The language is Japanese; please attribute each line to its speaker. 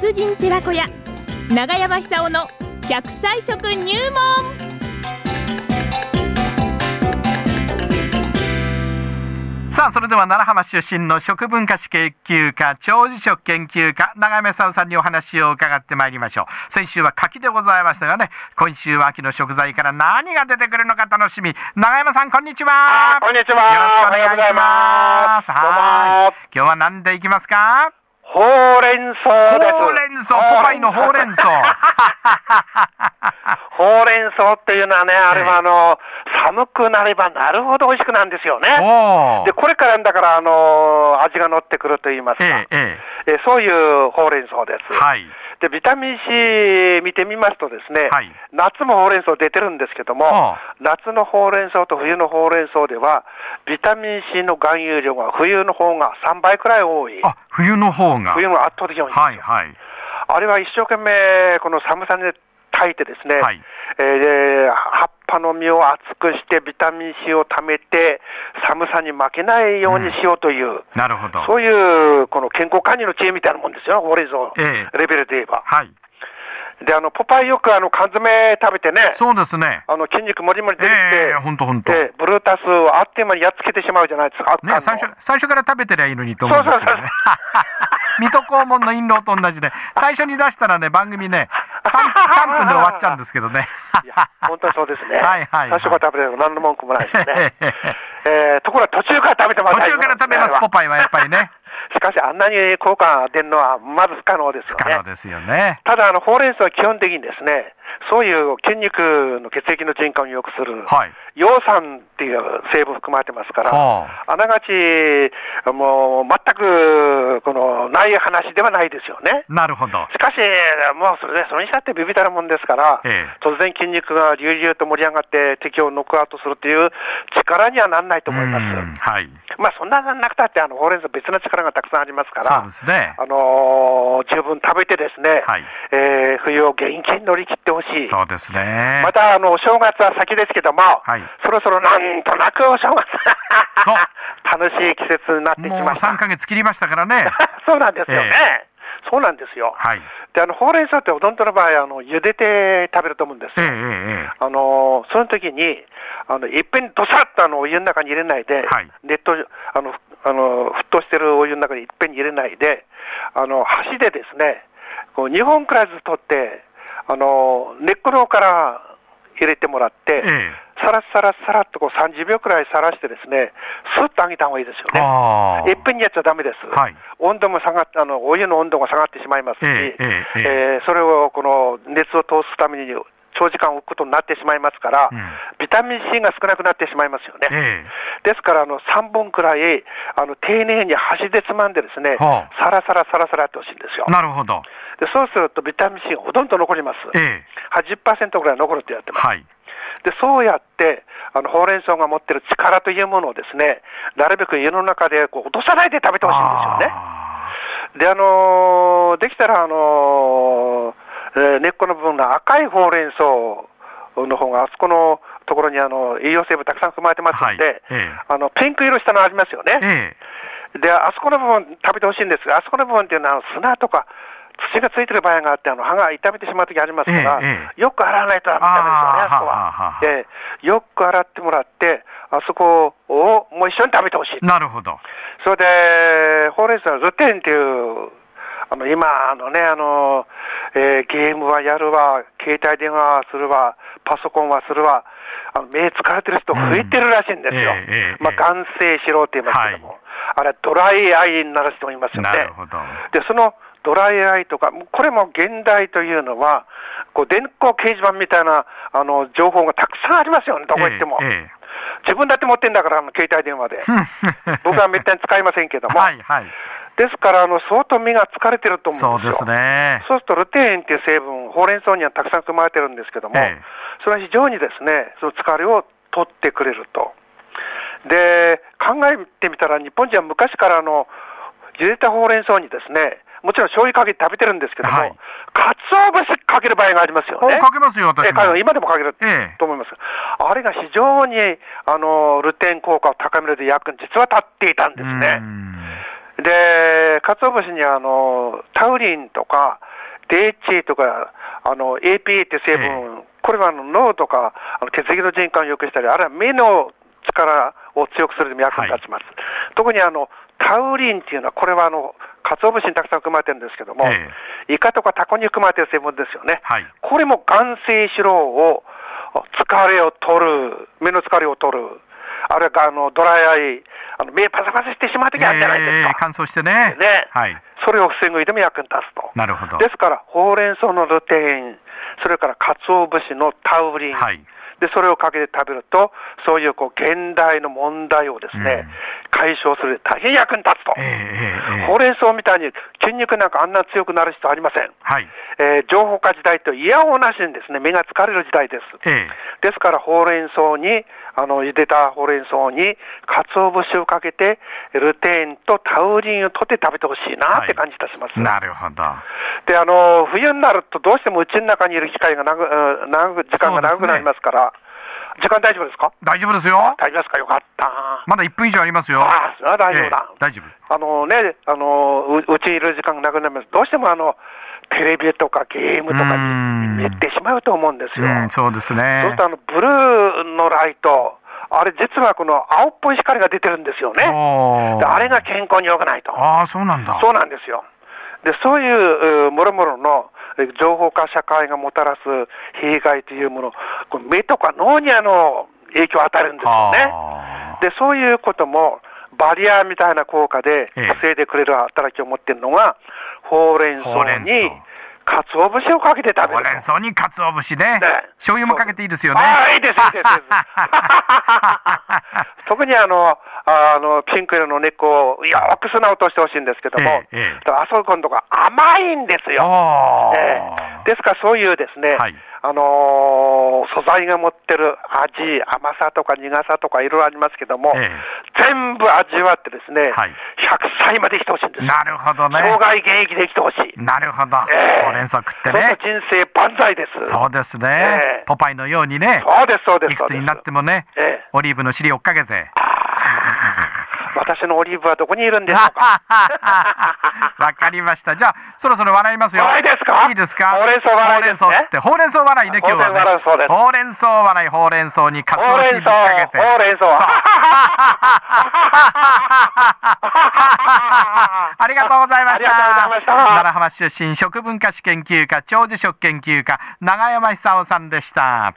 Speaker 1: 達人寺子屋長山久夫の百歳食入門。
Speaker 2: さあそれでは奈良浜出身の食文化史研究家長寿食研究家長山沙さんにお話を伺ってまいりましょう。先週は柿でございましたがね今週は秋の食材から何が出てくるのか楽しみ。長山さんこんにちは。
Speaker 3: こんにちは。
Speaker 2: よろしくお願いします。
Speaker 3: おはい
Speaker 2: 今日は何でいきますか？
Speaker 3: ほうれん草です。
Speaker 2: ほうれん草ポパイのほうれん草
Speaker 3: ほうれん草っていうのはね、あれはあの、寒くなればなるほど美味しくなるんですよね。で、これからだから、あの、味が乗ってくると言いますか、
Speaker 2: えええ
Speaker 3: え。そういうほうれん草です。
Speaker 2: えはい
Speaker 3: で、ビタミン C 見てみますとですね、
Speaker 2: はい。
Speaker 3: 夏もほうれん草出てるんですけども
Speaker 2: はあ、
Speaker 3: 夏のほうれん草と冬のほうれん草では、ビタミン C の含有量が冬の方が3倍くらい多い。
Speaker 2: あ冬の方が。
Speaker 3: 冬の圧倒的に多い
Speaker 2: はいはい。
Speaker 3: あれは一生懸命、この寒さに耐えてですね、
Speaker 2: はい
Speaker 3: えー葉っぱの実を厚くして、ビタミン C を貯めて、寒さに負けないようにしようという、
Speaker 2: なるほど。
Speaker 3: そういうこの健康管理の知恵みたいなもんですよ、ほうれん草、
Speaker 2: ええ。
Speaker 3: レベルで言えば。
Speaker 2: はい
Speaker 3: で、あのポパイよくあの缶詰食べてね、
Speaker 2: そうですね。
Speaker 3: あの筋肉もりもり出てきて、
Speaker 2: ええほんとほんと。
Speaker 3: ええブルータスをあっという間にやっつけてしまうじゃないですか、あ
Speaker 2: ね、最初最初から食べてりゃいいのにと思うんですけどね。水戸黄門の印籠と同じで、最初に出したらね、番組ね、3, 3分で終わっちゃうんですけどね。
Speaker 3: いや、本当にそうですね。
Speaker 2: はいはいはい。
Speaker 3: 最初から食べれば何の文句もないですね。
Speaker 2: え
Speaker 3: えーところが途中から食べてます
Speaker 2: 途中から食べます、ポパイはやっぱりね。
Speaker 3: しかし、あんなに効果が出るのはまず不可能ですよね
Speaker 2: 不可能。ですよね。
Speaker 3: ただ、あの、ほうれん草は基本的にですね、そういう筋肉の血液の循環を良くする、
Speaker 2: はい。
Speaker 3: 葉酸っていう成分含まれてますから、
Speaker 2: は
Speaker 3: あながち、もう、全く、この、ない話ではないですよね。
Speaker 2: なるほど。
Speaker 3: しかし、もうそれで、それにしたってビビたるもんですから、
Speaker 2: ええ
Speaker 3: 突然筋肉が隆々と盛り上がって敵をノックアウトするという力にはなんないと思います。
Speaker 2: うんはい。
Speaker 3: まあそんななくたってあのほうれん草別の力がたくさんありますから、
Speaker 2: そうですね。
Speaker 3: あのー十分食べてですね、
Speaker 2: はい
Speaker 3: えー冬を元気に乗り切ってほしい。
Speaker 2: そうですね。
Speaker 3: またあのお正月は先ですけども、
Speaker 2: はい
Speaker 3: そろそろなんとなくお正月
Speaker 2: そう
Speaker 3: 楽しい季節になってき
Speaker 2: もう
Speaker 3: ました。
Speaker 2: 3ヶ月切りましたからね。
Speaker 3: そうなんですよね。
Speaker 2: え
Speaker 3: そうなんですよ。
Speaker 2: はい。
Speaker 3: であのほうれん草ってほとんどの場合あの茹でて食べると思うんですよ。
Speaker 2: えええええ
Speaker 3: あのその時に、あのいっぺんにどさっとあのお湯の中に入れないで、
Speaker 2: はい
Speaker 3: 熱湯あのあの沸騰してるお湯の中にいっぺんに入れないで、あの箸でですね、こう2本くらいずつ取って、あの根っこの方から入れてもらって、
Speaker 2: ええ。
Speaker 3: さらさらさらっとこう30秒くらいさらしてですね、スッと揚げた方がいいですよね。いっぺんにやっちゃだめです、
Speaker 2: はい。
Speaker 3: 温度も下がってあの、お湯の温度が下がってしまいますし、
Speaker 2: ええええええ。
Speaker 3: えーそれをこの熱を通すために長時間置くことになってしまいますから、
Speaker 2: うん
Speaker 3: ビタミン C が少なくなってしまいますよね。
Speaker 2: え
Speaker 3: ですからあの3本くらいあの丁寧に箸でつまんでですね、
Speaker 2: はあ
Speaker 3: さらさらさらさらやってほしいんですよ
Speaker 2: え。なるほど。
Speaker 3: でそうするとビタミン C がほとんど残ります。
Speaker 2: ええ
Speaker 3: 80%ぐらい残るってやってます。
Speaker 2: はい。
Speaker 3: でそうやってあのほうれん草が持ってる力というものをですねなるべく家の中でこう落とさないで食べてほしいんですよね。
Speaker 2: あ
Speaker 3: で、あのーできたら、あのーえー根っこの部分の赤いほうれん草の方が、あそこのところにあの栄養成分たくさん含まれてますので、
Speaker 2: はいええ
Speaker 3: あのピンク色したのありますよ
Speaker 2: ー
Speaker 3: ね。
Speaker 2: え
Speaker 3: で、あそこの部分食べてほしいんですが、あそこの部分っていうのは砂とか土がついてる場合があって、あの歯が痛めてしまう時ありますから、
Speaker 2: ええ
Speaker 3: よく洗わないとダメですよね、あそこ
Speaker 2: ははは
Speaker 3: は。ええよく洗ってもらって、あそこをもう一緒に食べてほしい
Speaker 2: え。なるほど。
Speaker 3: それで、ほうれん草はルテンっていう、あの今あのね、あのえーゲームはやるわ、携帯電話はするわ、パソコンはするわ、あの目疲れてる人増えてるらしいんですよ。
Speaker 2: うんええええ
Speaker 3: まあ、眼性しろって言いますけども、あれ、ドライアイになる人もいますよね。
Speaker 2: なるほど。
Speaker 3: で、そのドライアイとか、これも現代というのは、こう電光掲示板みたいなあの情報がたくさんありますよね、どこ行っても。
Speaker 2: え
Speaker 3: 自分だって持ってんだから、あの携帯電話で。
Speaker 2: え
Speaker 3: 僕はめったに使いませんけども。
Speaker 2: はいはい。
Speaker 3: ですから、あの相当目が疲れてると思
Speaker 2: そううんです
Speaker 3: ですよ。
Speaker 2: ね。
Speaker 3: そうするとルテインっていう成分、ほうれん草にはたくさん含まれてるんですけども、
Speaker 2: ええ
Speaker 3: それは非常にですね、その疲れを取ってくれると。で、考えてみたら、日本人は昔からあの茹でたほうれん草にですね、もちろん醤油かけて食べてるんですけども、
Speaker 2: はい
Speaker 3: かつお節かける場合がありますよ
Speaker 2: お
Speaker 3: ね。
Speaker 2: かけますよ、私も。
Speaker 3: 今でもかける
Speaker 2: ええ
Speaker 3: と思います。あれが非常にあのルテン効果を高めるで役に実は立っていたんです
Speaker 2: う
Speaker 3: ね。
Speaker 2: ん
Speaker 3: で、鰹節にあのタウリンとか、DHA とか、あの APA って成分、これはあの脳とかあの血液の循環を良くしたり、あるいは目の力を強くするのに役に立ちます。特にあのタウリンっていうのは、これはあの鰹節にたくさん含まれてるんですけども、
Speaker 2: え
Speaker 3: イカとかタコに含まれてる成分ですよね。
Speaker 2: はい。
Speaker 3: これも眼性疲労を、疲れを取る、目の疲れを取る、あるいはあのドライアイ、あの目パサパサしてしまうときあるじゃないですか。
Speaker 2: えー乾燥してね。
Speaker 3: ね
Speaker 2: はい。
Speaker 3: それを防ぐ意味でも役に立つと。
Speaker 2: なるほど。
Speaker 3: ですから、ほうれん草のルテイン、それから鰹節のタウリン、
Speaker 2: はい。
Speaker 3: でそれをかけて食べると、そういうこう現代の問題をですね、
Speaker 2: うん
Speaker 3: 解消する大変役に立つと。
Speaker 2: えーえーえー
Speaker 3: ほうれん草みたいに筋肉なんかあんな強くなる必要ありません。
Speaker 2: はい。
Speaker 3: えー情報化時代といやおうなしにですね、目が疲れる時代です。
Speaker 2: え
Speaker 3: ですから、ほうれん草に、あの、茹でたほうれん草に、鰹節をかけて、ルテインとタウリンを取って食べてほしいなって感じいたします。
Speaker 2: ーなるほど。
Speaker 3: で、あの、冬になるとどうしても家の中にいる機会が長く、うん長く時間が長くなりますから、時間大丈夫ですか？
Speaker 2: 大丈夫ですよ。
Speaker 3: 大丈夫ですか？よかった。
Speaker 2: まだ1分以上ありますよ。
Speaker 3: ああ、大丈夫だ
Speaker 2: え。ー大丈夫。
Speaker 3: あのね、あのううちにいる時間がなくなります。どうしてもあの、テレビとかゲームとか
Speaker 2: うん
Speaker 3: に行ってしまうと思うんですよ。
Speaker 2: うん、そうです
Speaker 3: そう
Speaker 2: ね
Speaker 3: すると。あの、ブルーのライト、あれ実はこの青っぽい光が出てるんですよね。あれが健康に良くないと。
Speaker 2: ああ、そうなんだ。
Speaker 3: そうなんですよ。で、そういううもろもろのえ情報化社会がもたらす弊害というもの、これ目とか脳にあの影響を与えるんですよね。
Speaker 2: は
Speaker 3: で、そういうことも、バリアみたいな効果で
Speaker 2: ええ。
Speaker 3: 防いでくれる働きを持っているのが、ほうれん草に、鰹節をかけて食べる。
Speaker 2: ほうれん草に鰹節ね。
Speaker 3: ね。
Speaker 2: 醤油もかけていいですよね。
Speaker 3: ああ、いいです、いいです。特にあの、あの、ピンク色の根っこをよく砂落としてほしいんですけども、
Speaker 2: ええええ。
Speaker 3: あそこのとこ甘いんですよ。ええ。ですからそういうですね、
Speaker 2: はい。
Speaker 3: あのー素材が持ってる味、甘さとか苦さとかいろいろありますけども、
Speaker 2: え
Speaker 3: 全部味わってですね、
Speaker 2: はい
Speaker 3: 100歳まで生きてほしいんですよ。
Speaker 2: なるほどね。
Speaker 3: 生涯現役で生きてほしい。
Speaker 2: なるほど。
Speaker 3: ええ
Speaker 2: ほうれん草食ってね。
Speaker 3: 人生万歳です。
Speaker 2: そうですね
Speaker 3: ええ。
Speaker 2: ポパイのようにね。
Speaker 3: そうです、そうです。
Speaker 2: いくつになってもね
Speaker 3: ええ、
Speaker 2: オリーブの尻追っかけて。
Speaker 3: 私のオリーブはどこにいるんでしょうか？
Speaker 2: わかりました。じゃあ、そろそろ笑いますよ。
Speaker 3: 笑いですか？
Speaker 2: いいですか？
Speaker 3: ほうれん草笑いですね
Speaker 2: ほうれん草って、ほうれん草笑いね、今日はね。
Speaker 3: ほうれん草です
Speaker 2: ほうれん草笑い、ほうれん草にかつお節ぶっ
Speaker 3: 草、
Speaker 2: かけて。
Speaker 3: ほうれん草。
Speaker 2: ありがとうございました。
Speaker 3: ありがとうございました
Speaker 2: 奈良浜市出身食文化史研究家、長寿食研究家、長山久夫さんでした。